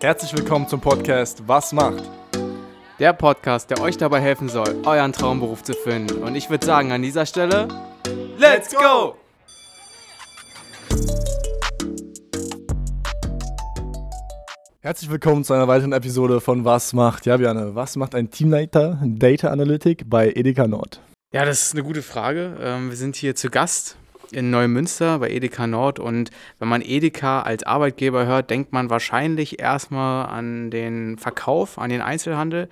Herzlich willkommen zum Podcast Was macht? Der Podcast, der euch dabei helfen soll, euren Traumberuf zu finden. Und ich würde sagen, an dieser Stelle, Let's go! Herzlich willkommen zu einer weiteren Episode von Was macht? Ja, Björn, was macht ein Teamleiter Data Analytic bei Edeka Nord? Ja, das ist eine gute Frage. Ähm, wir sind hier zu Gast in Neumünster bei Edeka Nord und wenn man Edeka als Arbeitgeber hört, denkt man wahrscheinlich erstmal an den Verkauf, an den Einzelhandel.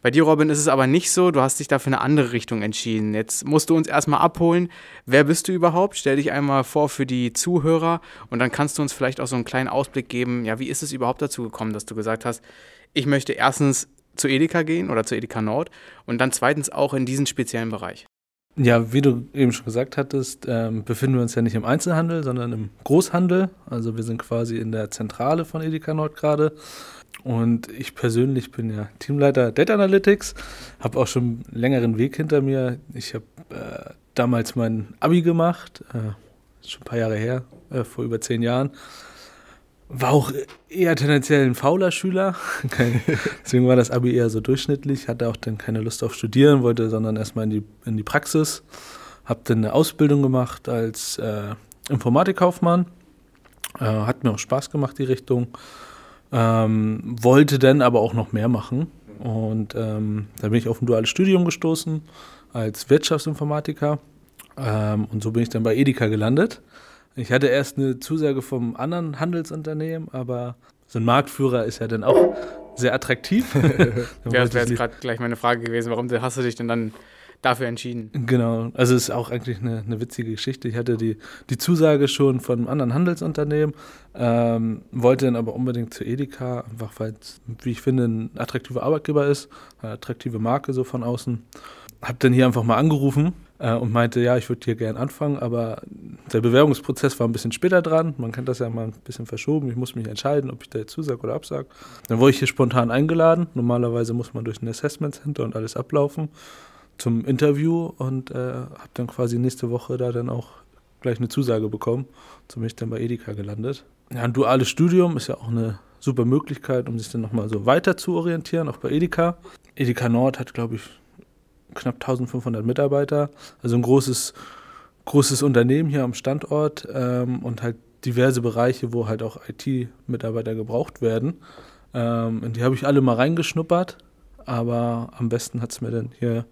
Bei dir, Robin, ist es aber nicht so. Du hast dich dafür eine andere Richtung entschieden. Jetzt musst du uns erstmal abholen. Wer bist du überhaupt? Stell dich einmal vor für die Zuhörer und dann kannst du uns vielleicht auch so einen kleinen Ausblick geben. Ja, wie ist es überhaupt dazu gekommen, dass du gesagt hast, ich möchte erstens zu Edeka gehen oder zu Edeka Nord und dann zweitens auch in diesen speziellen Bereich? Ja, wie du eben schon gesagt hattest, ähm, befinden wir uns ja nicht im Einzelhandel, sondern im Großhandel. Also wir sind quasi in der Zentrale von Edeka Nord gerade. Und ich persönlich bin ja Teamleiter Data Analytics, habe auch schon einen längeren Weg hinter mir. Ich habe äh, damals mein Abi gemacht, äh, schon ein paar Jahre her, äh, vor über zehn Jahren. War auch eher tendenziell ein fauler Schüler. Deswegen war das Abi eher so durchschnittlich. Hatte auch dann keine Lust auf Studieren, wollte sondern erstmal in die, in die Praxis. Habe dann eine Ausbildung gemacht als äh, Informatikkaufmann. Äh, hat mir auch Spaß gemacht, die Richtung. Ähm, wollte dann aber auch noch mehr machen. Und ähm, da bin ich auf ein duales Studium gestoßen als Wirtschaftsinformatiker. Ähm, und so bin ich dann bei Edeka gelandet. Ich hatte erst eine Zusage vom anderen Handelsunternehmen, aber so ein Marktführer ist ja dann auch sehr attraktiv. ja, das wäre jetzt gerade gleich meine Frage gewesen. Warum hast du dich denn dann dafür entschieden? Genau, also es ist auch eigentlich eine, eine, witzige Geschichte. Ich hatte die, die Zusage schon von einem anderen Handelsunternehmen, ähm, wollte dann aber unbedingt zu Edeka, einfach weil es, wie ich finde, ein attraktiver Arbeitgeber ist, eine attraktive Marke so von außen. Hab dann hier einfach mal angerufen äh, und meinte, ja, ich würde hier gern anfangen, aber der Bewerbungsprozess war ein bisschen später dran. Man kennt das ja mal ein bisschen verschoben. Ich muss mich entscheiden, ob ich da jetzt zusage oder absage. Dann wurde ich hier spontan eingeladen. Normalerweise muss man durch ein Assessment Center und alles ablaufen zum Interview und äh, habe dann quasi nächste Woche da dann auch gleich eine Zusage bekommen. So bin ich dann bei Edeka gelandet. Ja, ein duales Studium ist ja auch eine super Möglichkeit, um sich dann nochmal so weiter zu orientieren, auch bei Edeka. Edeka Nord hat, glaube ich, knapp 1500 Mitarbeiter, also ein großes, großes Unternehmen hier am Standort ähm, und halt diverse Bereiche, wo halt auch IT-Mitarbeiter gebraucht werden. Ähm, in die habe ich alle mal reingeschnuppert, aber am besten hat es mir dann hier,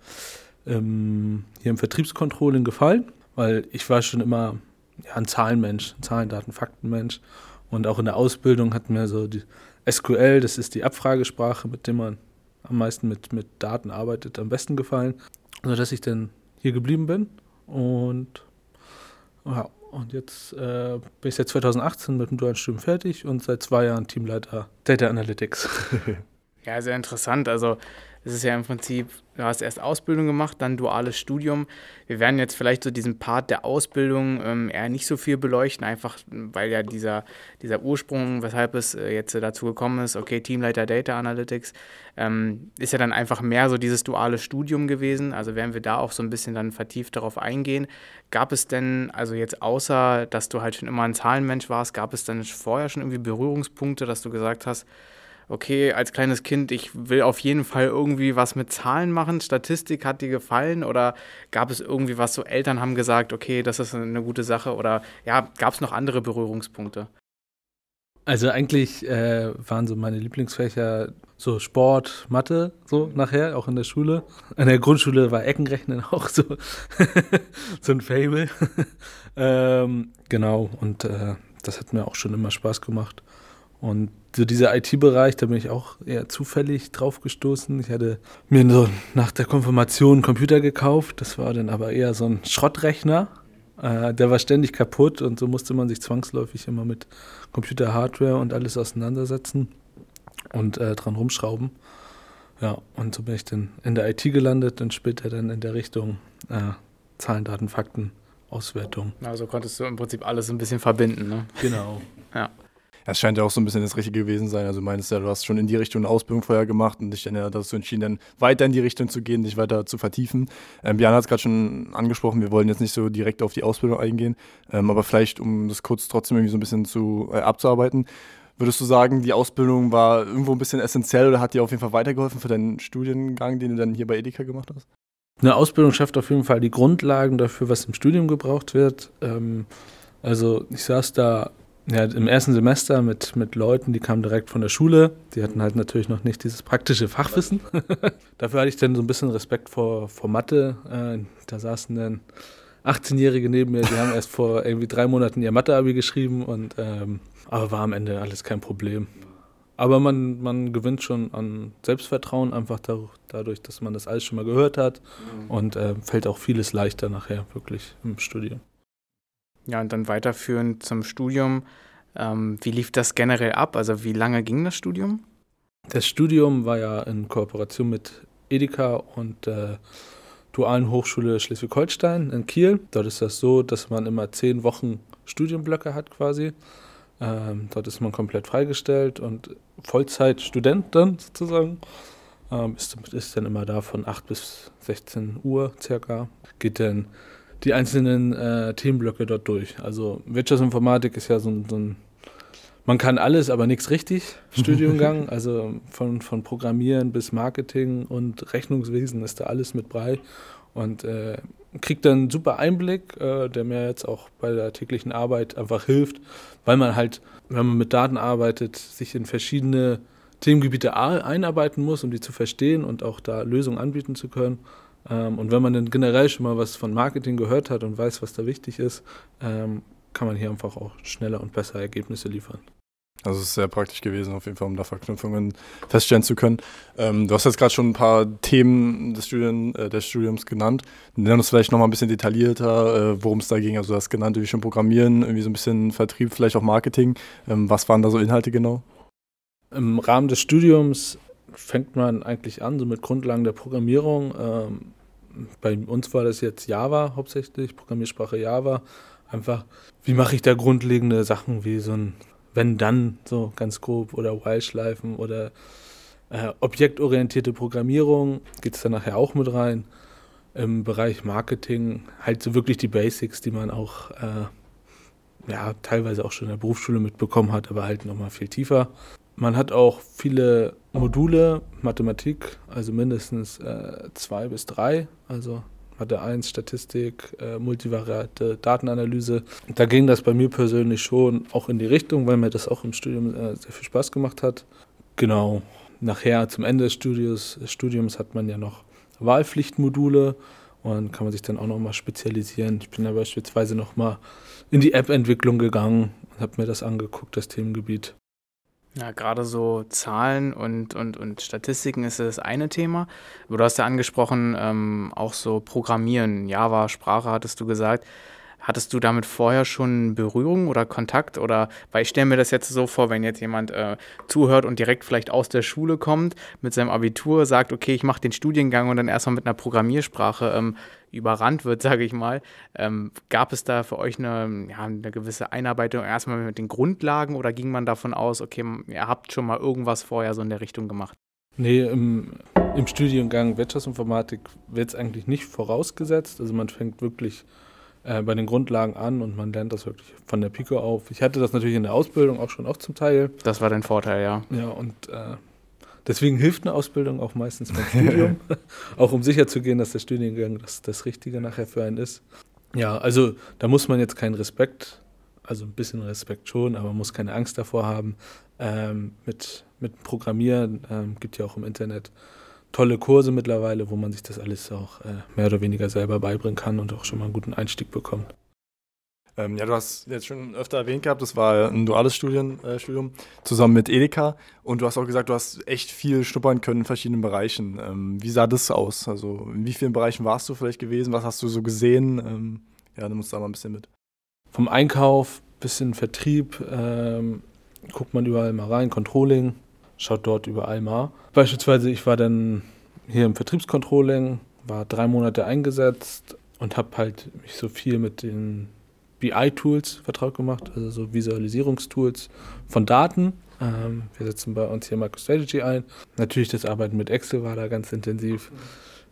ähm, hier im Vertriebscontrolling gefallen, weil ich war schon immer ja, ein Zahlenmensch, ein Zahlen, Daten, Faktenmensch und auch in der Ausbildung hat mir so die SQL, das ist die Abfragesprache, mit der man am meisten mit, mit Daten arbeitet, am besten gefallen, sodass ich dann hier geblieben bin. Und ja, und jetzt äh, bin ich seit 2018 mit dem dualen Studium fertig und seit zwei Jahren Teamleiter Data Analytics. ja, sehr interessant. Also es ist ja im Prinzip, du hast erst Ausbildung gemacht, dann duales Studium. Wir werden jetzt vielleicht so diesen Part der Ausbildung ähm, eher nicht so viel beleuchten, einfach weil ja dieser, dieser Ursprung, weshalb es äh, jetzt dazu gekommen ist, okay, Teamleiter Data Analytics, ähm, ist ja dann einfach mehr so dieses duale Studium gewesen. Also werden wir da auch so ein bisschen dann vertieft darauf eingehen. Gab es denn, also jetzt außer, dass du halt schon immer ein Zahlenmensch warst, gab es dann vorher schon irgendwie Berührungspunkte, dass du gesagt hast, okay, als kleines Kind, ich will auf jeden Fall irgendwie was mit Zahlen machen. Statistik hat dir gefallen oder gab es irgendwie was, so Eltern haben gesagt, okay, das ist eine gute Sache oder ja, gab es noch andere Berührungspunkte? Also eigentlich äh, waren so meine Lieblingsfächer so Sport, Mathe, so nachher, auch in der Schule. In der Grundschule war Eckenrechnen auch so, so ein Fable. ähm, genau, und äh, das hat mir auch schon immer Spaß gemacht. Und so dieser IT-Bereich, da bin ich auch eher zufällig drauf gestoßen. Ich hatte mir so nach der Konfirmation einen Computer gekauft. Das war dann aber eher so ein Schrottrechner. Äh, der war ständig kaputt und so musste man sich zwangsläufig immer mit Computer-Hardware und alles auseinandersetzen und äh, dran rumschrauben. Ja, und so bin ich dann in der IT gelandet und später dann in der Richtung äh, Zahlen, Daten, Fakten, Auswertung. Also konntest du im Prinzip alles ein bisschen verbinden, ne? Genau. Ja. Das scheint ja auch so ein bisschen das Richtige gewesen sein. Also du meinst ja, du hast schon in die Richtung eine Ausbildung vorher gemacht und dich dann ja dazu entschieden, dann weiter in die Richtung zu gehen, dich weiter zu vertiefen. Ähm, Björn hat es gerade schon angesprochen, wir wollen jetzt nicht so direkt auf die Ausbildung eingehen, ähm, aber vielleicht, um das kurz trotzdem irgendwie so ein bisschen zu, äh, abzuarbeiten. Würdest du sagen, die Ausbildung war irgendwo ein bisschen essentiell oder hat dir auf jeden Fall weitergeholfen für deinen Studiengang, den du dann hier bei Edeka gemacht hast? Eine Ausbildung schafft auf jeden Fall die Grundlagen dafür, was im Studium gebraucht wird. Ähm, also ich saß da ja, im ersten Semester mit, mit Leuten, die kamen direkt von der Schule. Die hatten halt natürlich noch nicht dieses praktische Fachwissen. Dafür hatte ich dann so ein bisschen Respekt vor, vor Mathe. Äh, da saßen dann 18-Jährige neben mir, die haben erst vor irgendwie drei Monaten ihr Mathe-Abi geschrieben und ähm, aber war am Ende alles kein Problem. Aber man, man gewinnt schon an Selbstvertrauen, einfach dadurch, dass man das alles schon mal gehört hat mhm. und äh, fällt auch vieles leichter nachher wirklich im Studium. Ja, und dann weiterführend zum Studium. Ähm, wie lief das generell ab? Also wie lange ging das Studium? Das Studium war ja in Kooperation mit Edeka und der Dualen Hochschule Schleswig-Holstein in Kiel. Dort ist das so, dass man immer zehn Wochen Studienblöcke hat quasi. Ähm, dort ist man komplett freigestellt und Vollzeitstudent dann sozusagen. Ähm, ist, ist, dann immer da von 8 bis 16 Uhr circa. Geht dann die einzelnen äh, Themenblöcke dort durch. Also Wirtschaftsinformatik ist ja so ein, so ein man kann alles, aber nichts richtig, Studiengang. also von, von Programmieren bis Marketing und Rechnungswesen ist da alles mit bei. Und äh, kriegt dann einen super Einblick, äh, der mir jetzt auch bei der täglichen Arbeit einfach hilft, weil man halt, wenn man mit Daten arbeitet, sich in verschiedene Themengebiete einarbeiten muss, um die zu verstehen und auch da Lösungen anbieten zu können. Ähm, und wenn man dann generell schon mal was von Marketing gehört hat und weiß, was da wichtig ist, ähm, kann man hier einfach auch schneller und besser Ergebnisse liefern. Also es ist sehr praktisch gewesen, auf jeden Fall, um da Verknüpfungen feststellen zu können. Ähm, du hast jetzt gerade schon ein paar Themen des, Studien, äh, des Studiums genannt. Nenn uns vielleicht nochmal ein bisschen detaillierter, äh, worum es da ging. Also du hast genannt, wie schon Programmieren, irgendwie so ein bisschen Vertrieb, vielleicht auch Marketing. Ähm, was waren da so Inhalte genau? Im Rahmen des Studiums fängt man eigentlich an, so mit Grundlagen der Programmierung. Ähm, bei uns war das jetzt Java hauptsächlich, Programmiersprache Java. Einfach, wie mache ich da grundlegende Sachen wie so ein wenn dann, so ganz grob, oder While-Schleifen oder äh, objektorientierte Programmierung, geht es dann nachher auch mit rein. Im Bereich Marketing halt so wirklich die Basics, die man auch äh, ja, teilweise auch schon in der Berufsschule mitbekommen hat, aber halt nochmal viel tiefer. Man hat auch viele Module, Mathematik, also mindestens äh, zwei bis drei, also Mathe 1, Statistik, äh, multivariate Datenanalyse. Da ging das bei mir persönlich schon auch in die Richtung, weil mir das auch im Studium äh, sehr viel Spaß gemacht hat. Genau, nachher zum Ende des Studiums, Studiums hat man ja noch Wahlpflichtmodule und kann man sich dann auch nochmal spezialisieren. Ich bin da beispielsweise nochmal in die App-Entwicklung gegangen und habe mir das angeguckt, das Themengebiet. Ja, gerade so Zahlen und, und, und Statistiken ist das eine Thema. Aber du hast ja angesprochen, ähm, auch so Programmieren, Java-Sprache hattest du gesagt. Hattest du damit vorher schon Berührung oder Kontakt? Oder weil ich stelle mir das jetzt so vor, wenn jetzt jemand äh, zuhört und direkt vielleicht aus der Schule kommt, mit seinem Abitur, sagt, okay, ich mache den Studiengang und dann erstmal mit einer Programmiersprache ähm, überrannt wird, sage ich mal. Ähm, gab es da für euch eine, ja, eine gewisse Einarbeitung erstmal mit den Grundlagen oder ging man davon aus, okay, ihr habt schon mal irgendwas vorher so in der Richtung gemacht? Nee, im, im Studiengang Wirtschaftsinformatik wird es eigentlich nicht vorausgesetzt. Also man fängt wirklich äh, bei den Grundlagen an und man lernt das wirklich von der Pike auf. Ich hatte das natürlich in der Ausbildung auch schon auch zum Teil. Das war dein Vorteil, ja. Ja, und äh, Deswegen hilft eine Ausbildung auch meistens beim Studium, auch um sicherzugehen, dass der Studiengang das, das Richtige nachher für einen ist. Ja, also da muss man jetzt keinen Respekt, also ein bisschen Respekt schon, aber man muss keine Angst davor haben. Ähm, mit, mit Programmieren ähm, gibt ja auch im Internet tolle Kurse mittlerweile, wo man sich das alles auch äh, mehr oder weniger selber beibringen kann und auch schon mal einen guten Einstieg bekommt. Ähm, ja, du hast jetzt schon öfter erwähnt gehabt, das war ein duales Studien, äh, Studium zusammen mit Edeka. Und du hast auch gesagt, du hast echt viel schnuppern können in verschiedenen Bereichen. Ähm, wie sah das aus? Also in wie vielen Bereichen warst du vielleicht gewesen? Was hast du so gesehen? Ähm, ja, nimm uns da mal ein bisschen mit. Vom Einkauf bis in Vertrieb ähm, guckt man überall mal rein, Controlling, schaut dort überall mal. Beispielsweise, ich war dann hier im Vertriebscontrolling, war drei Monate eingesetzt und habe halt mich so viel mit den BI-Tools vertraut gemacht, also so Visualisierungstools von Daten. Ähm, wir setzen bei uns hier MicroStrategy ein. Natürlich das Arbeiten mit Excel war da ganz intensiv.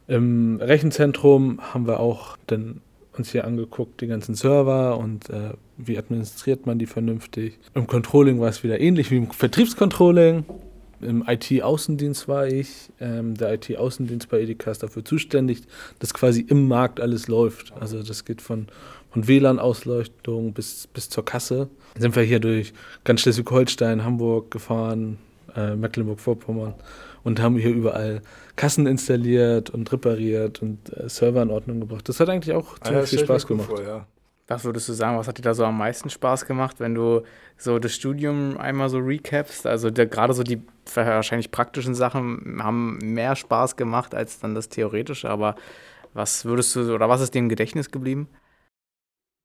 Im Rechenzentrum haben wir auch dann uns hier angeguckt, die ganzen Server und äh, wie administriert man die vernünftig. Im Controlling war es wieder ähnlich wie im Vertriebscontrolling. Im IT-Außendienst war ich. Ähm, der IT-Außendienst bei Edeka ist dafür zuständig, dass quasi im Markt alles läuft. Also das geht von, von WLAN-Ausleuchtung bis, bis zur Kasse. Dann sind wir hier durch ganz Schleswig-Holstein, Hamburg gefahren, äh, Mecklenburg-Vorpommern und haben hier überall Kassen installiert und repariert und äh, Server in Ordnung gebracht. Das hat eigentlich auch ziemlich ja, viel Spaß gemacht. Vor, ja. Was würdest du sagen, was hat dir da so am meisten Spaß gemacht, wenn du so das Studium einmal so recapst? Also gerade so die wahrscheinlich praktischen Sachen haben mehr Spaß gemacht als dann das Theoretische, aber was würdest du oder was ist dir im Gedächtnis geblieben?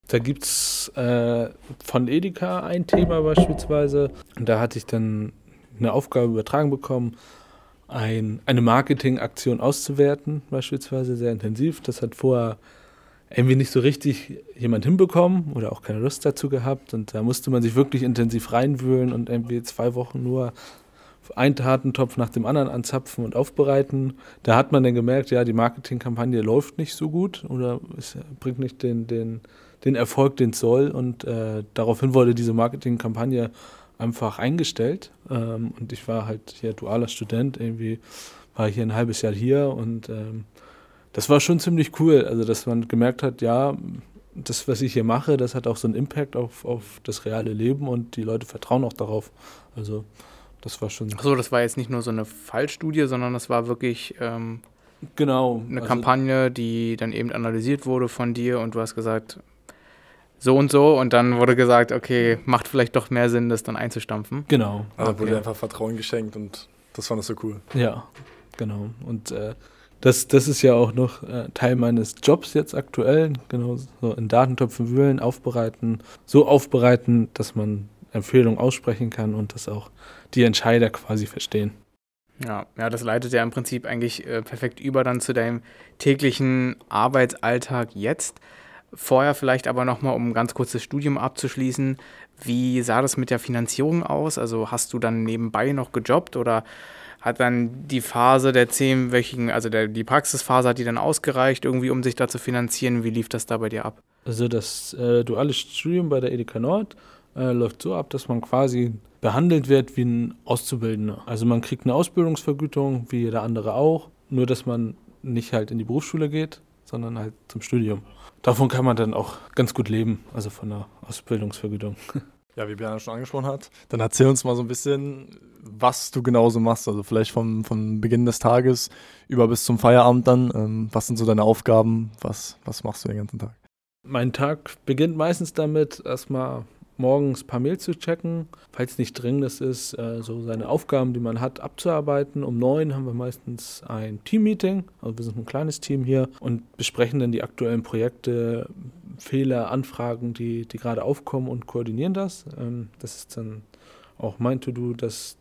Da gibt es äh, von Edeka ein Thema beispielsweise. Und da hatte ich dann eine Aufgabe übertragen bekommen, ein, eine Marketingaktion auszuwerten, beispielsweise sehr intensiv. Das hat vorher irgendwie nicht so richtig jemand hinbekommen oder auch keine Lust dazu gehabt. Und da musste man sich wirklich intensiv reinwühlen und irgendwie zwei Wochen nur einen Tatentopf nach dem anderen anzapfen und aufbereiten. Da hat man dann gemerkt, ja, die Marketingkampagne läuft nicht so gut oder es bringt nicht den, den, den Erfolg, den es soll. Und äh, daraufhin wurde diese Marketingkampagne einfach eingestellt. Ähm, und ich war halt hier dualer Student, irgendwie war ich hier ein halbes Jahr hier und ähm, das war schon ziemlich cool. Also, dass man gemerkt hat, ja, das, was ich hier mache, das hat auch so einen Impact auf, auf das reale Leben und die Leute vertrauen auch darauf. Also, das war schon. Achso, das war jetzt nicht nur so eine Fallstudie, sondern das war wirklich. Ähm, genau. Eine also, Kampagne, die dann eben analysiert wurde von dir und du hast gesagt, so und so und dann wurde gesagt, okay, macht vielleicht doch mehr Sinn, das dann einzustampfen. Genau. Also okay. wurde einfach Vertrauen geschenkt und das fand ich so cool. Ja, genau. Und äh, das, das ist ja auch noch äh, Teil meines Jobs jetzt aktuell, genau, so in Datentöpfen wühlen, aufbereiten, so aufbereiten, dass man Empfehlungen aussprechen kann und dass auch die Entscheider quasi verstehen. Ja, ja, das leitet ja im Prinzip eigentlich äh, perfekt über dann zu deinem täglichen Arbeitsalltag jetzt. Vorher vielleicht aber nochmal, um ein ganz kurzes Studium abzuschließen, wie sah das mit der Finanzierung aus? Also hast du dann nebenbei noch gejobbt oder hat dann die Phase der zehnwöchigen, also der, die Praxisphase, hat die dann ausgereicht, irgendwie, um sich da zu finanzieren? Wie lief das da bei dir ab? Also das äh, duale Studium bei der Edeka Nord äh, läuft so ab, dass man quasi behandelt wird wie ein Auszubildender. Also man kriegt eine Ausbildungsvergütung, wie jeder andere auch, nur dass man nicht halt in die Berufsschule geht, sondern halt zum Studium davon kann man dann auch ganz gut leben, also von der Ausbildungsvergütung. Ja, wie Björn schon angesprochen hat, dann erzähl uns mal so ein bisschen, was du genauso machst. Also vielleicht vom, vom Beginn des Tages über bis zum Feierabend dann. Ähm, was sind so deine Aufgaben? Was, was machst du den ganzen Tag? Mein Tag beginnt meistens damit, erstmal morgens ein paar Mails zu checken, falls nicht dringendes ist, äh, so seine Aufgaben, die man hat, abzuarbeiten. Um neun haben wir meistens ein Team-Meeting, also wir sind ein kleines Team hier und besprechen dann die aktuellen Projekte, Fehler, Anfragen, die, die gerade aufkommen und koordinieren das. Ähm, das ist dann auch mein To-Do, dass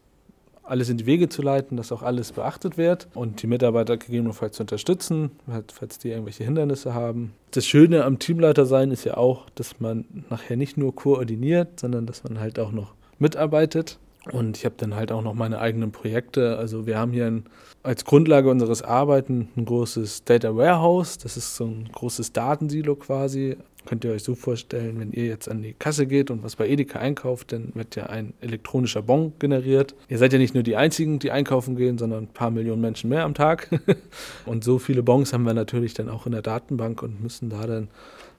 alles in die Wege zu leiten, dass auch alles beachtet wird und die Mitarbeiter gegebenenfalls zu unterstützen, falls die irgendwelche Hindernisse haben. Das Schöne am Teamleiter sein ist ja auch, dass man nachher nicht nur koordiniert, sondern dass man halt auch noch mitarbeitet. Und ich habe dann halt auch noch meine eigenen Projekte. Also wir haben hier ein, als Grundlage unseres Arbeiten ein großes Data Warehouse. Das ist so ein großes Datensilo quasi. Könnt ihr euch so vorstellen, wenn ihr jetzt an die Kasse geht und was bei Edeka einkauft, dann wird ja ein elektronischer Bon generiert. Ihr seid ja nicht nur die Einzigen, die einkaufen gehen, sondern ein paar Millionen Menschen mehr am Tag. und so viele Bons haben wir natürlich dann auch in der Datenbank und müssen da dann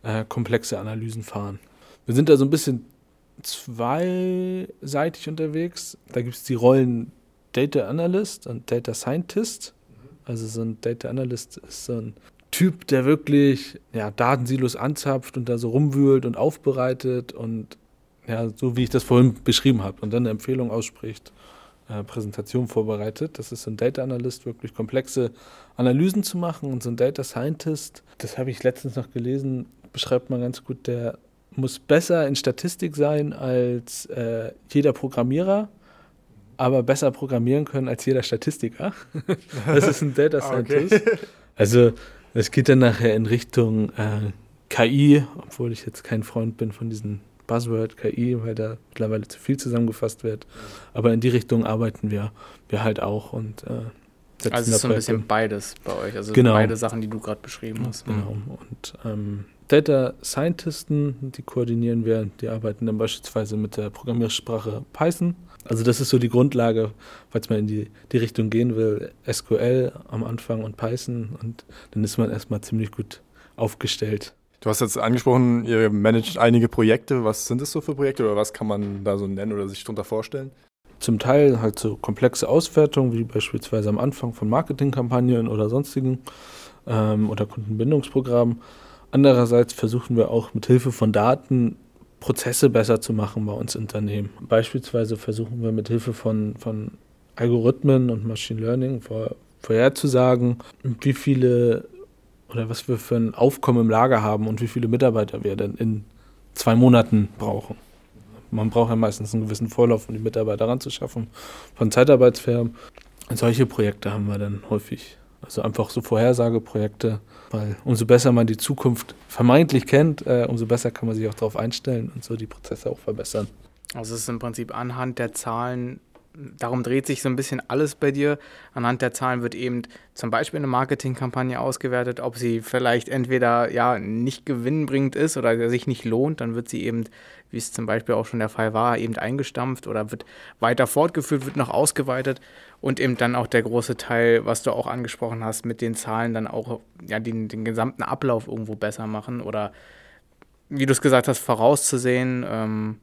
äh, komplexe Analysen fahren. Wir sind da so ein bisschen zweiseitig unterwegs. Da gibt es die Rollen Data Analyst und Data Scientist. Also so ein Data Analyst ist so ein Typ, der wirklich ja, Datensilos anzapft und da so rumwühlt und aufbereitet und ja, so wie ich das vorhin beschrieben habe und dann eine Empfehlung ausspricht, äh, Präsentation vorbereitet. Das ist so ein Data Analyst, wirklich komplexe Analysen zu machen und so ein Data Scientist, das habe ich letztens noch gelesen, beschreibt man ganz gut, der muss besser in Statistik sein als äh, jeder Programmierer, aber besser programmieren können als jeder Statistiker. das ist ein Data Scientist. Okay. Also es geht dann nachher in Richtung äh, KI, obwohl ich jetzt kein Freund bin von diesem Buzzword KI, weil da mittlerweile zu viel zusammengefasst wird. Aber in die Richtung arbeiten wir, wir halt auch und äh, also es ist so ein bisschen beides bei euch, also genau. beide Sachen, die du gerade beschrieben hast. Genau. Und ähm, Data Scientisten, die koordinieren wir, die arbeiten dann beispielsweise mit der Programmiersprache Python. Also das ist so die Grundlage, falls man in die, die Richtung gehen will, SQL am Anfang und Python und dann ist man erstmal ziemlich gut aufgestellt. Du hast jetzt angesprochen, ihr managt einige Projekte. Was sind das so für Projekte oder was kann man da so nennen oder sich darunter vorstellen? Zum Teil halt so komplexe Auswertungen, wie beispielsweise am Anfang von Marketingkampagnen oder sonstigen ähm, oder Kundenbindungsprogrammen. Andererseits versuchen wir auch mit Hilfe von Daten Prozesse besser zu machen bei uns Unternehmen. Beispielsweise versuchen wir mit Hilfe von, von Algorithmen und Machine Learning vor, vorherzusagen, wie viele oder was wir für ein Aufkommen im Lager haben und wie viele Mitarbeiter wir denn in zwei Monaten brauchen. Man braucht ja meistens einen gewissen Vorlauf, um die Mitarbeiter ranzuschaffen von Zeitarbeitsfirmen. Solche Projekte haben wir dann häufig. Also einfach so Vorhersageprojekte, weil umso besser man die Zukunft vermeintlich kennt, äh, umso besser kann man sich auch darauf einstellen und so die Prozesse auch verbessern. Also es ist im Prinzip anhand der Zahlen darum dreht sich so ein bisschen alles bei dir. Anhand der Zahlen wird eben zum Beispiel eine Marketingkampagne ausgewertet, ob sie vielleicht entweder ja nicht gewinnbringend ist oder sich nicht lohnt, dann wird sie eben, wie es zum Beispiel auch schon der Fall war, eben eingestampft oder wird weiter fortgeführt, wird noch ausgeweitet und eben dann auch der große Teil, was du auch angesprochen hast, mit den Zahlen dann auch ja den, den gesamten Ablauf irgendwo besser machen oder wie du es gesagt hast, vorauszusehen. Ähm,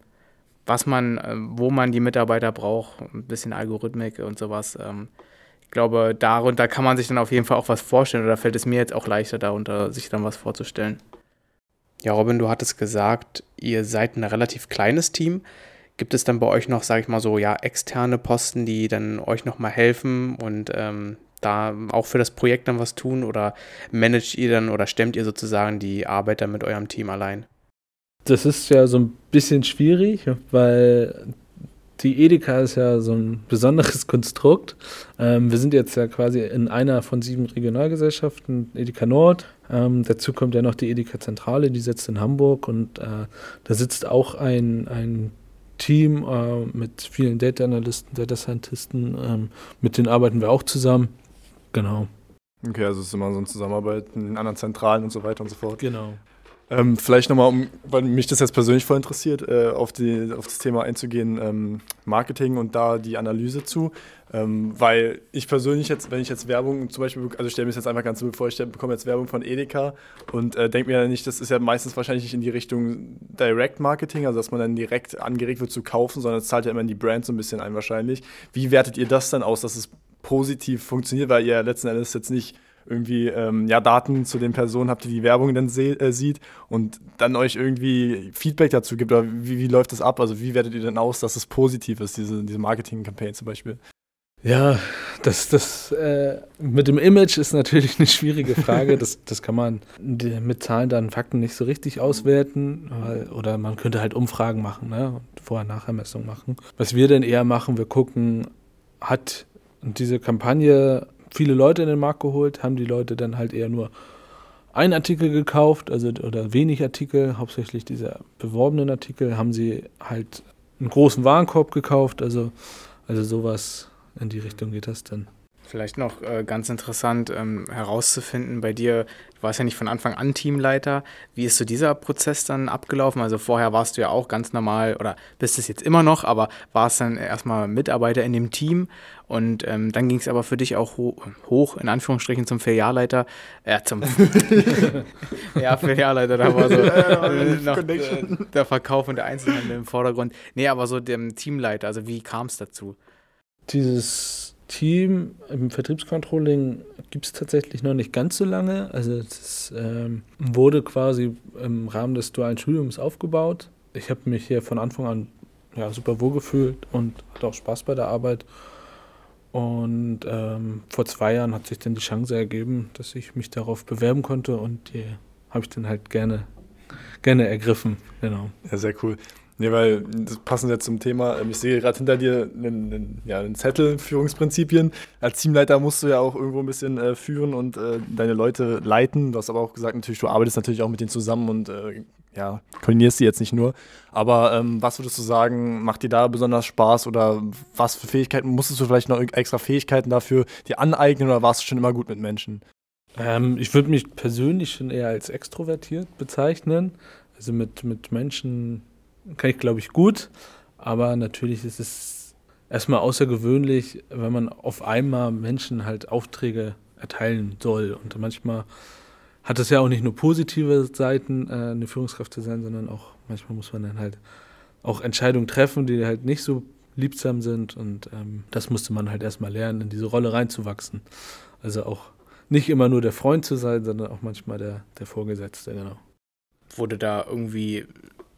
was man, ähm, wo man die Mitarbeiter braucht, ein bisschen Algorithmik und sowas. Ähm, ich glaube, darunter kann man sich dann auf jeden Fall auch was vorstellen oder fällt es mir jetzt auch leichter, darunter sich dann was vorzustellen. Ja, Robin, du hattest gesagt, ihr seid ein relativ kleines Team. Gibt es dann bei euch noch, sage ich mal so, ja, externe Posten, die dann euch nochmal helfen und ähm, da auch für das Projekt dann was tun oder managt ihr dann oder stemmt ihr sozusagen die Arbeit dann mit eurem Team allein? Das ist ja so ein bisschen schwierig, weil die Edeka ist ja so ein besonderes Konstrukt. Ähm, wir sind jetzt ja quasi in einer von sieben Regionalgesellschaften, Edeka Nord. Ähm, dazu kommt ja noch die Edeka Zentrale, die sitzt in Hamburg und äh, da sitzt auch ein, ein Team äh, mit vielen Data Analysten, Data Scientisten. Ähm, mit denen arbeiten wir auch zusammen. Genau. Okay, also es ist immer so eine Zusammenarbeit in den anderen Zentralen und so weiter und so fort. Genau. Ähm, vielleicht nochmal, um, weil mich das jetzt persönlich voll interessiert, äh, auf, die, auf das Thema einzugehen, ähm, Marketing und da die Analyse zu. Ähm, weil ich persönlich jetzt, wenn ich jetzt Werbung zum Beispiel, also ich stelle mir das jetzt einfach ganz simpel vor, ich bekomme jetzt Werbung von Edeka und äh, denke mir ja nicht, das ist ja meistens wahrscheinlich nicht in die Richtung Direct Marketing, also dass man dann direkt angeregt wird zu kaufen, sondern es zahlt ja immer in die Brand so ein bisschen ein wahrscheinlich. Wie wertet ihr das dann aus, dass es positiv funktioniert, weil ihr letzten Endes jetzt nicht irgendwie ähm, ja, Daten zu den Personen habt, die die Werbung dann äh, sieht und dann euch irgendwie Feedback dazu gibt? Oder wie, wie läuft das ab? Also wie wertet ihr denn aus, dass es positiv ist, diese, diese Marketing-Campaign zum Beispiel? Ja, das, das äh, mit dem Image ist natürlich eine schwierige Frage. Das, das kann man mit Zahlen, dann Fakten nicht so richtig auswerten. Weil, oder man könnte halt Umfragen machen, ne? Vorher-Nachher-Messung machen. Was wir denn eher machen, wir gucken, hat diese Kampagne viele Leute in den Markt geholt, haben die Leute dann halt eher nur einen Artikel gekauft, also oder wenig Artikel, hauptsächlich diese beworbenen Artikel, haben sie halt einen großen Warenkorb gekauft, also, also sowas in die Richtung geht das dann. Vielleicht noch äh, ganz interessant ähm, herauszufinden bei dir, du warst ja nicht von Anfang an Teamleiter. Wie ist so dieser Prozess dann abgelaufen? Also vorher warst du ja auch ganz normal oder bist es jetzt immer noch, aber warst dann erstmal Mitarbeiter in dem Team und ähm, dann ging es aber für dich auch ho hoch, in Anführungsstrichen, zum Filialleiter. Äh, zum ja, Filialleiter, da war so äh, noch äh, der Verkauf und der Einzelhandel im Vordergrund. Nee, aber so dem Teamleiter, also wie kam es dazu? Dieses Team im Vertriebscontrolling gibt es tatsächlich noch nicht ganz so lange. Also es ähm, wurde quasi im Rahmen des dualen Studiums aufgebaut. Ich habe mich hier von Anfang an ja, super wohl gefühlt und hatte auch Spaß bei der Arbeit. Und ähm, vor zwei Jahren hat sich dann die Chance ergeben, dass ich mich darauf bewerben konnte und die habe ich dann halt gerne, gerne ergriffen. Genau. Ja, sehr cool. Nee, weil das passend jetzt zum Thema, ähm, ich sehe gerade hinter dir einen, einen, ja, einen Zettel, Führungsprinzipien. Als Teamleiter musst du ja auch irgendwo ein bisschen äh, führen und äh, deine Leute leiten. Du hast aber auch gesagt, natürlich, du arbeitest natürlich auch mit denen zusammen und äh, ja, koordinierst die jetzt nicht nur. Aber ähm, was würdest du sagen, macht dir da besonders Spaß oder was für Fähigkeiten, musstest du vielleicht noch extra Fähigkeiten dafür dir aneignen oder warst du schon immer gut mit Menschen? Ähm, ich würde mich persönlich schon eher als extrovertiert bezeichnen. Also mit, mit Menschen kann ich, glaube ich, gut. Aber natürlich ist es erstmal außergewöhnlich, wenn man auf einmal Menschen halt Aufträge erteilen soll. Und manchmal hat es ja auch nicht nur positive Seiten, äh, eine Führungskraft zu sein, sondern auch manchmal muss man dann halt auch Entscheidungen treffen, die halt nicht so liebsam sind. Und ähm, das musste man halt erstmal lernen, in diese Rolle reinzuwachsen. Also auch nicht immer nur der Freund zu sein, sondern auch manchmal der, der Vorgesetzte, genau. Wurde da irgendwie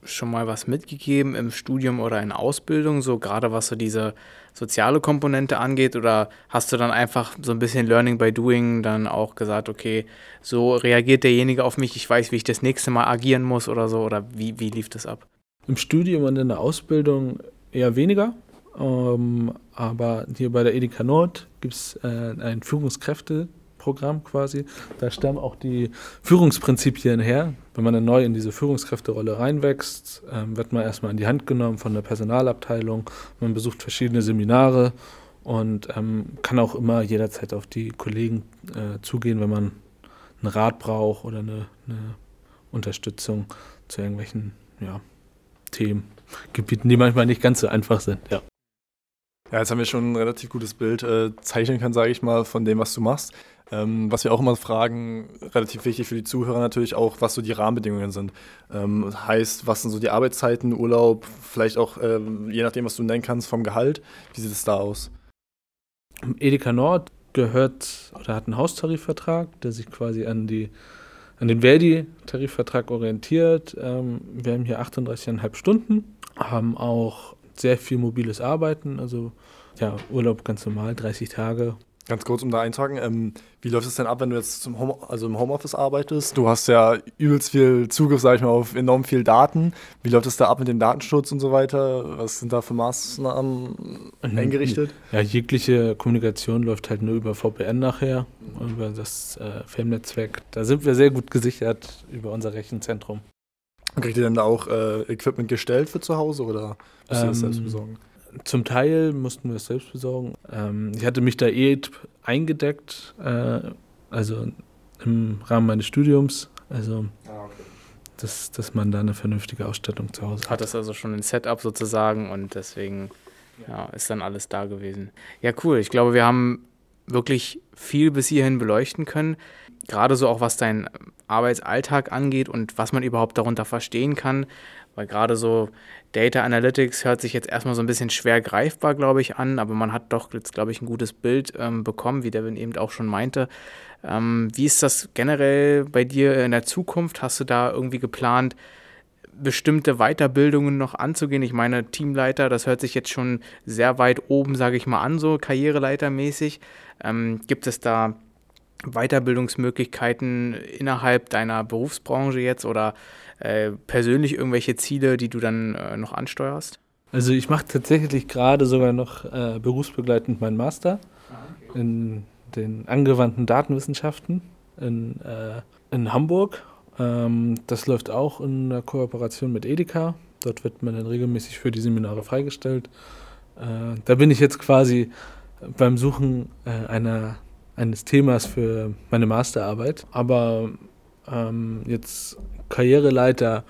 schon mal was mitgegeben im Studium oder in Ausbildung, so gerade was so diese soziale Komponente angeht? Oder hast du dann einfach so ein bisschen Learning by Doing dann auch gesagt, okay, so reagiert derjenige auf mich, ich weiß, wie ich das nächste Mal agieren muss oder so? Oder wie, wie lief das ab? Im Studium und in der Ausbildung eher weniger. Ähm, aber hier bei der Edeka Nord gibt es äh, ein Führungskräfte- Programm quasi. Da stammen auch die Führungsprinzipien her. Wenn man dann neu in diese Führungskräfterolle reinwächst, ähm, wird man erstmal in die Hand genommen von der Personalabteilung. Man besucht verschiedene Seminare und ähm, kann auch immer jederzeit auf die Kollegen äh, zugehen, wenn man einen Rat braucht oder eine, eine Unterstützung zu irgendwelchen ja, Themen, Gebieten, die manchmal nicht ganz so einfach sind. Ja. Ja, jetzt haben wir schon ein relativ gutes Bild äh, zeichnen können, sage ich mal, von dem, was du machst. Ähm, was wir auch immer fragen, relativ wichtig für die Zuhörer natürlich auch, was so die Rahmenbedingungen sind. Ähm, heißt, was sind so die Arbeitszeiten, Urlaub, vielleicht auch, ähm, je nachdem, was du nennen kannst, vom Gehalt. Wie sieht es da aus? Edeka Nord gehört oder hat einen Haustarifvertrag, der sich quasi an die an den Verdi-Tarifvertrag orientiert. Ähm, wir haben hier 38,5 Stunden, haben auch sehr viel mobiles Arbeiten, also ja, Urlaub ganz normal, 30 Tage Ganz kurz, um da einzuhaken, ähm, wie läuft es denn ab, wenn du jetzt zum Home, also im Homeoffice arbeitest? Du hast ja übelst viel Zugriff, sag ich mal, auf enorm viel Daten. Wie läuft es da ab mit dem Datenschutz und so weiter? Was sind da für Maßnahmen mhm. eingerichtet? Ja, jegliche Kommunikation läuft halt nur über VPN nachher, über das äh, Filmnetzwerk. Da sind wir sehr gut gesichert über unser Rechenzentrum. Kriegt ihr denn da auch äh, Equipment gestellt für zu Hause oder müsst ihr ähm, das selbst besorgen? Zum Teil mussten wir es selbst besorgen. Ähm, ich hatte mich da eh eingedeckt, äh, also im Rahmen meines Studiums. Also, ah, okay. dass, dass man da eine vernünftige Ausstattung zu Hause hat. Hat das also schon ein Setup sozusagen und deswegen ja, ist dann alles da gewesen. Ja, cool. Ich glaube, wir haben wirklich viel bis hierhin beleuchten können. Gerade so auch was dein Arbeitsalltag angeht und was man überhaupt darunter verstehen kann. Weil gerade so Data Analytics hört sich jetzt erstmal so ein bisschen schwer greifbar, glaube ich, an, aber man hat doch jetzt, glaube ich, ein gutes Bild ähm, bekommen, wie Devin eben auch schon meinte. Ähm, wie ist das generell bei dir in der Zukunft? Hast du da irgendwie geplant, bestimmte Weiterbildungen noch anzugehen? Ich meine, Teamleiter, das hört sich jetzt schon sehr weit oben, sage ich mal, an, so karriereleitermäßig. Ähm, gibt es da Weiterbildungsmöglichkeiten innerhalb deiner Berufsbranche jetzt oder äh, persönlich irgendwelche Ziele, die du dann äh, noch ansteuerst? Also ich mache tatsächlich gerade sogar noch äh, berufsbegleitend meinen Master ah, in den angewandten Datenwissenschaften in, äh, in Hamburg. Ähm, das läuft auch in einer Kooperation mit Edeka. Dort wird man dann regelmäßig für die Seminare freigestellt. Äh, da bin ich jetzt quasi beim Suchen äh, einer, eines Themas für meine Masterarbeit. Aber ähm, jetzt Karriereleiter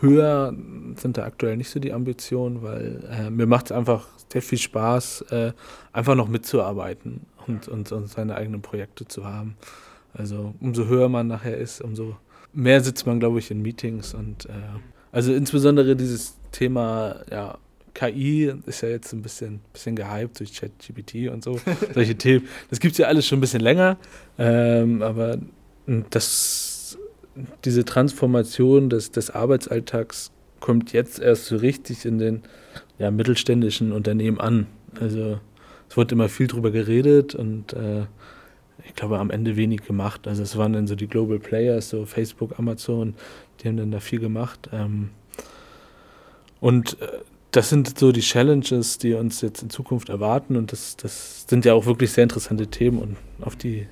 höher sind da aktuell nicht so die Ambitionen, weil äh, mir macht es einfach sehr viel Spaß, äh, einfach noch mitzuarbeiten und, und, und seine eigenen Projekte zu haben. Also umso höher man nachher ist, umso mehr sitzt man, glaube ich, in Meetings und äh, also insbesondere dieses Thema, ja, KI ist ja jetzt ein bisschen, bisschen gehypt durch ChatGPT und so, solche Themen. Das gibt es ja alles schon ein bisschen länger, ähm, aber das diese Transformation des, des Arbeitsalltags kommt jetzt erst so richtig in den ja, mittelständischen Unternehmen an. Also es wurde immer viel drüber geredet und äh, ich glaube am Ende wenig gemacht. Also es waren dann so die Global Players, so Facebook, Amazon, die haben dann da viel gemacht. Ähm, und äh, das sind so die Challenges, die uns jetzt in Zukunft erwarten und das, das sind ja auch wirklich sehr interessante Themen und auf die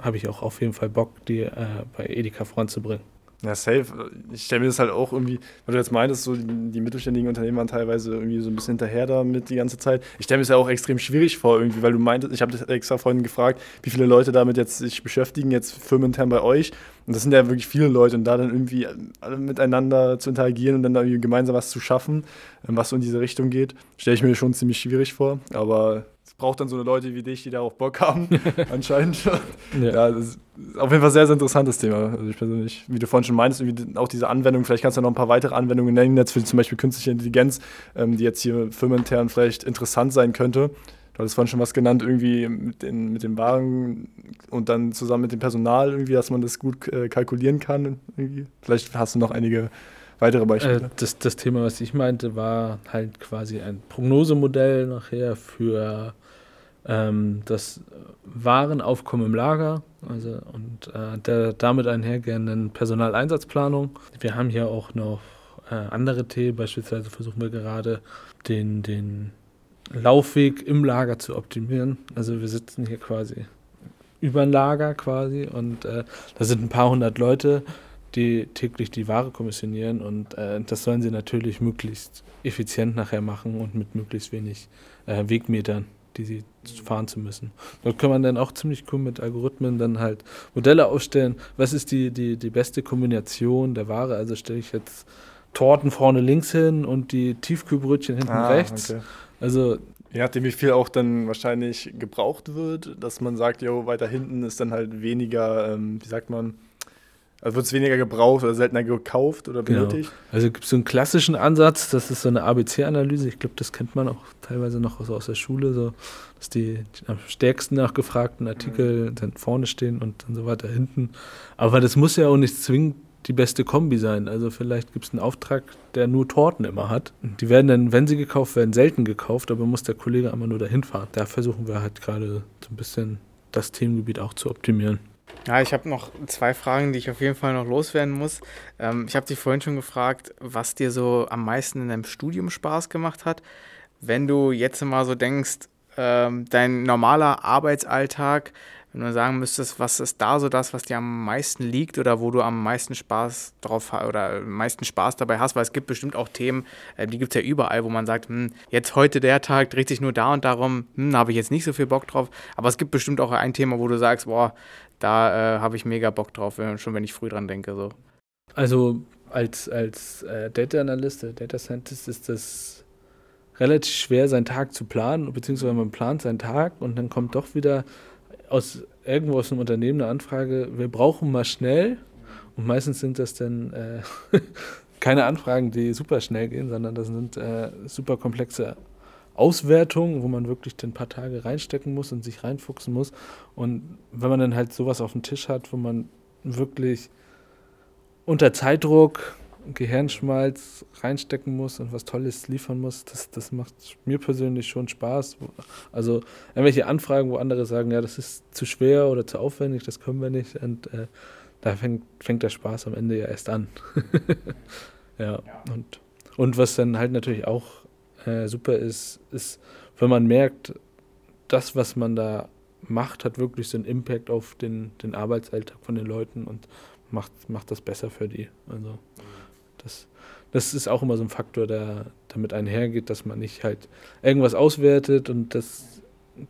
habe ich auch auf jeden Fall Bock, die äh, bei Edeka voranzubringen. Ja, safe. Ich stelle mir das halt auch irgendwie, weil du jetzt meintest, so die, mittelständigen Unternehmen waren teilweise irgendwie so ein bisschen hinterher damit die ganze Zeit. Ich stelle mir das ja auch extrem schwierig vor, irgendwie, weil du meintest, ich habe das extra vorhin gefragt, wie viele Leute damit jetzt sich beschäftigen, jetzt firmenintern bei euch. Und das sind ja wirklich viele Leute und da dann irgendwie alle miteinander zu interagieren und dann irgendwie gemeinsam was zu schaffen, ähm, was so in diese Richtung geht, stelle ich mir schon ziemlich schwierig vor. Aber braucht dann so eine Leute wie dich, die da auch Bock haben, anscheinend. Ja, ja das ist auf jeden Fall ein sehr, sehr interessantes Thema. Also ich persönlich, wie du vorhin schon meintest, auch diese Anwendung, vielleicht kannst du noch ein paar weitere Anwendungen nennen, jetzt für zum Beispiel künstliche Intelligenz, ähm, die jetzt hier firmenintern vielleicht interessant sein könnte. Du hattest vorhin schon was genannt, irgendwie mit den, mit den Waren und dann zusammen mit dem Personal, irgendwie, dass man das gut äh, kalkulieren kann. Irgendwie. Vielleicht hast du noch einige weitere Beispiele. Äh, das, das Thema, was ich meinte, war halt quasi ein Prognosemodell nachher für ähm, das Warenaufkommen im Lager also, und äh, der damit einhergehenden Personaleinsatzplanung. Wir haben hier auch noch äh, andere Themen, beispielsweise versuchen wir gerade den, den Laufweg im Lager zu optimieren. Also wir sitzen hier quasi über ein Lager quasi und äh, da sind ein paar hundert Leute, die täglich die Ware kommissionieren und äh, das sollen sie natürlich möglichst effizient nachher machen und mit möglichst wenig äh, Wegmetern die sie fahren zu müssen. Dort kann man dann auch ziemlich cool mit Algorithmen dann halt Modelle aufstellen. Was ist die, die, die beste Kombination der Ware? Also stelle ich jetzt Torten vorne links hin und die Tiefkühlbrötchen hinten ah, rechts. Okay. Also Je nachdem, wie viel auch dann wahrscheinlich gebraucht wird, dass man sagt, jo, weiter hinten ist dann halt weniger, ähm, wie sagt man, also wird es weniger gebraucht oder seltener gekauft oder genau. benötigt? Genau. Also gibt es so einen klassischen Ansatz, das ist so eine ABC-Analyse. Ich glaube, das kennt man auch teilweise noch aus, aus der Schule, so, dass die, die am stärksten nachgefragten Artikel mhm. dann vorne stehen und dann so weiter hinten. Aber das muss ja auch nicht zwingend die beste Kombi sein. Also vielleicht gibt es einen Auftrag, der nur Torten immer hat. Die werden dann, wenn sie gekauft werden, selten gekauft, aber muss der Kollege einmal nur dahin fahren. Da versuchen wir halt gerade so ein bisschen das Themengebiet auch zu optimieren. Ja, ich habe noch zwei Fragen, die ich auf jeden Fall noch loswerden muss. Ähm, ich habe dich vorhin schon gefragt, was dir so am meisten in deinem Studium Spaß gemacht hat. Wenn du jetzt mal so denkst, ähm, dein normaler Arbeitsalltag, wenn du sagen müsstest, was ist da so das, was dir am meisten liegt oder wo du am meisten Spaß drauf oder am meisten Spaß dabei hast, weil es gibt bestimmt auch Themen, äh, die gibt es ja überall, wo man sagt, hm, jetzt heute der Tag dreht sich nur da und darum, hm, habe ich jetzt nicht so viel Bock drauf. Aber es gibt bestimmt auch ein Thema, wo du sagst, boah, da äh, habe ich mega Bock drauf, schon wenn ich früh dran denke. So. Also als, als äh, Data Analyst, äh, Data Scientist ist das relativ schwer, seinen Tag zu planen, beziehungsweise man plant seinen Tag und dann kommt doch wieder aus irgendwo aus einem Unternehmen eine Anfrage, wir brauchen mal schnell. Und meistens sind das dann äh, keine Anfragen, die super schnell gehen, sondern das sind äh, super komplexe Auswertungen, wo man wirklich ein paar Tage reinstecken muss und sich reinfuchsen muss. Und wenn man dann halt sowas auf dem Tisch hat, wo man wirklich unter Zeitdruck Gehirnschmalz reinstecken muss und was Tolles liefern muss, das, das macht mir persönlich schon Spaß. Also irgendwelche Anfragen, wo andere sagen, ja, das ist zu schwer oder zu aufwendig, das können wir nicht. Und äh, da fängt, fängt der Spaß am Ende ja erst an. ja, Und, und was dann halt natürlich auch äh, super ist, ist, wenn man merkt, das, was man da macht, hat wirklich so einen Impact auf den, den Arbeitsalltag von den Leuten und macht, macht das besser für die. Also das, das ist auch immer so ein Faktor, der damit einhergeht, dass man nicht halt irgendwas auswertet und das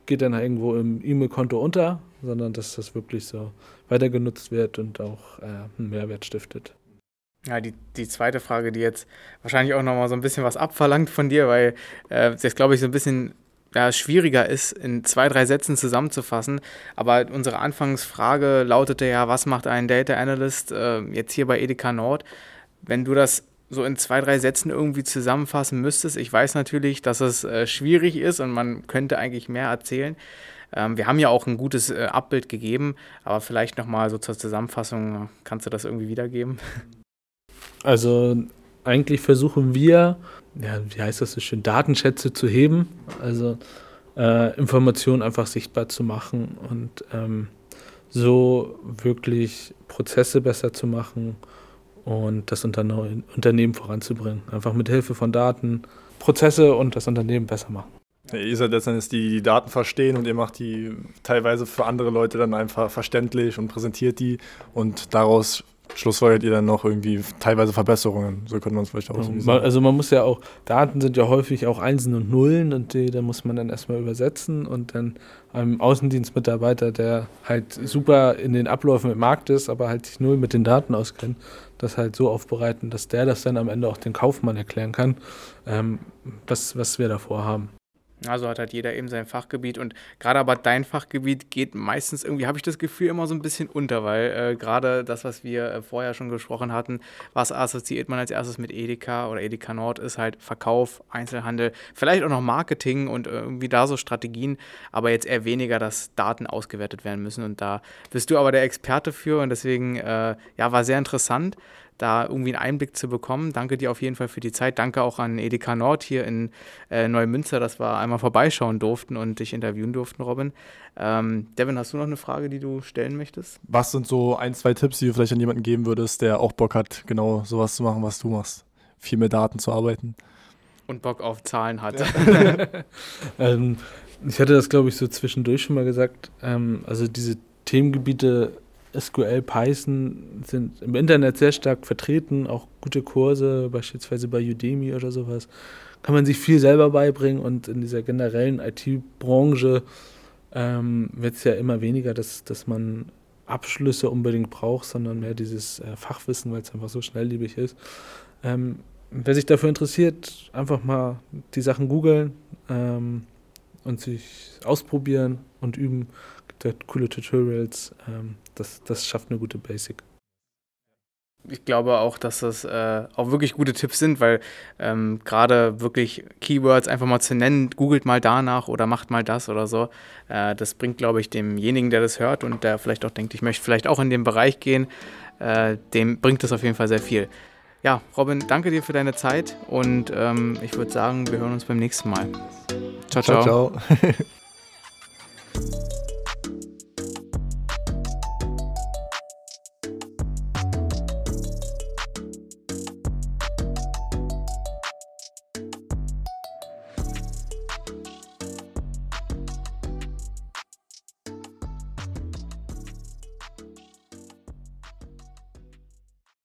geht dann irgendwo im E-Mail-Konto unter, sondern dass das wirklich so weiter genutzt wird und auch äh, einen Mehrwert stiftet. Ja, die, die zweite Frage, die jetzt wahrscheinlich auch nochmal so ein bisschen was abverlangt von dir, weil äh, das, glaube ich, so ein bisschen ja, schwieriger ist, in zwei, drei Sätzen zusammenzufassen. Aber unsere Anfangsfrage lautete ja, was macht ein Data Analyst äh, jetzt hier bei Edeka Nord? Wenn du das so in zwei, drei Sätzen irgendwie zusammenfassen müsstest, ich weiß natürlich, dass es äh, schwierig ist und man könnte eigentlich mehr erzählen. Ähm, wir haben ja auch ein gutes äh, Abbild gegeben, aber vielleicht nochmal so zur Zusammenfassung, kannst du das irgendwie wiedergeben? Also eigentlich versuchen wir, ja, wie heißt das so schön, Datenschätze zu heben, also äh, Informationen einfach sichtbar zu machen und ähm, so wirklich Prozesse besser zu machen und das Unternehmen voranzubringen. Einfach mit Hilfe von Daten Prozesse und das Unternehmen besser machen. Ja, ihr seid letztendlich die, die Daten verstehen und ihr macht die teilweise für andere Leute dann einfach verständlich und präsentiert die und daraus schlussfolgert ihr dann noch irgendwie teilweise Verbesserungen. So könnte man es vielleicht auch so sagen. Also man muss ja auch, Daten sind ja häufig auch Einsen und Nullen und die, da muss man dann erstmal übersetzen und dann einem Außendienstmitarbeiter, der halt super in den Abläufen im Markt ist, aber halt sich null mit den Daten auskennt, das halt so aufbereiten, dass der das dann am Ende auch den Kaufmann erklären kann, ähm, was, was wir davor haben. Also hat halt jeder eben sein Fachgebiet und gerade aber dein Fachgebiet geht meistens irgendwie, habe ich das Gefühl, immer so ein bisschen unter, weil äh, gerade das, was wir äh, vorher schon gesprochen hatten, was assoziiert man als erstes mit Edeka oder Edeka Nord, ist halt Verkauf, Einzelhandel, vielleicht auch noch Marketing und irgendwie da so Strategien, aber jetzt eher weniger, dass Daten ausgewertet werden müssen. Und da bist du aber der Experte für und deswegen, äh, ja, war sehr interessant da irgendwie einen Einblick zu bekommen. Danke dir auf jeden Fall für die Zeit. Danke auch an Edeka Nord hier in äh, Neumünster, dass wir einmal vorbeischauen durften und dich interviewen durften, Robin. Ähm, Devin, hast du noch eine Frage, die du stellen möchtest? Was sind so ein, zwei Tipps, die du vielleicht an jemanden geben würdest, der auch Bock hat, genau sowas zu machen, was du machst? Viel mit Daten zu arbeiten. Und Bock auf Zahlen hat. ähm, ich hatte das, glaube ich, so zwischendurch schon mal gesagt. Ähm, also diese Themengebiete SQL, Python sind im Internet sehr stark vertreten, auch gute Kurse, beispielsweise bei Udemy oder sowas. Kann man sich viel selber beibringen und in dieser generellen IT-Branche ähm, wird es ja immer weniger, dass, dass man Abschlüsse unbedingt braucht, sondern mehr dieses äh, Fachwissen, weil es einfach so schnelllebig ist. Ähm, wer sich dafür interessiert, einfach mal die Sachen googeln ähm, und sich ausprobieren und üben coole Tutorials. Ähm, das, das schafft eine gute Basic. Ich glaube auch, dass das äh, auch wirklich gute Tipps sind, weil ähm, gerade wirklich Keywords einfach mal zu nennen, googelt mal danach oder macht mal das oder so, äh, das bringt, glaube ich, demjenigen, der das hört und der vielleicht auch denkt, ich möchte vielleicht auch in den Bereich gehen, äh, dem bringt das auf jeden Fall sehr viel. Ja, Robin, danke dir für deine Zeit und ähm, ich würde sagen, wir hören uns beim nächsten Mal. ciao. ciao. ciao. ciao.